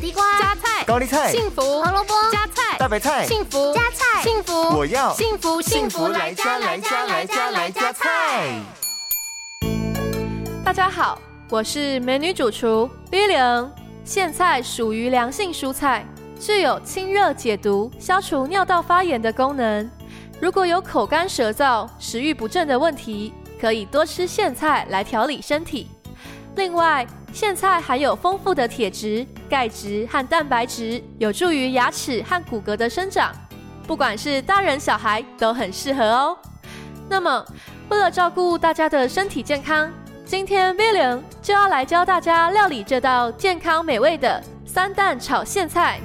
地瓜、加菜、高丽菜、幸福、胡萝卜、加菜、大白菜、幸福、加菜、幸福，我要幸福幸福来加来加来加来加菜。大家好，我是美女主厨 Billion。苋菜属于凉性蔬菜，具有清热解毒、消除尿道发炎的功能。如果有口干舌燥、食欲不振的问题，可以多吃苋菜来调理身体。另外，苋菜含有丰富的铁质、钙质和蛋白质，有助于牙齿和骨骼的生长。不管是大人小孩都很适合哦。那么，为了照顾大家的身体健康，今天 William 就要来教大家料理这道健康美味的三蛋炒苋菜。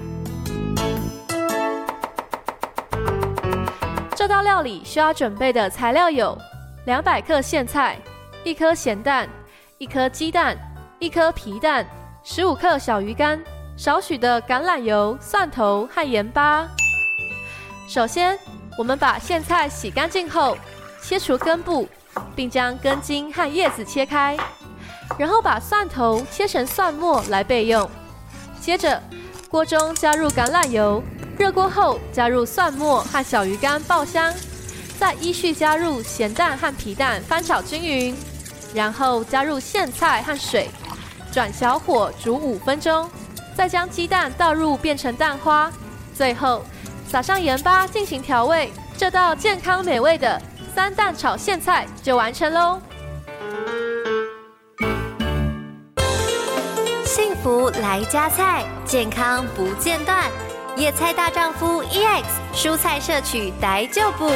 这道料理需要准备的材料有：两百克苋菜、一颗咸蛋、一颗鸡蛋。一颗皮蛋，十五克小鱼干，少许的橄榄油、蒜头和盐巴。首先，我们把苋菜洗干净后，切除根部，并将根茎和叶子切开，然后把蒜头切成蒜末来备用。接着，锅中加入橄榄油，热锅后加入蒜末和小鱼干爆香，再依序加入咸蛋和皮蛋翻炒均匀，然后加入苋菜和水。转小火煮五分钟，再将鸡蛋倒入变成蛋花，最后撒上盐巴进行调味，这道健康美味的三蛋炒苋菜就完成喽。幸福来加菜，健康不间断。野菜大丈夫 EX，蔬菜摄取逮就补。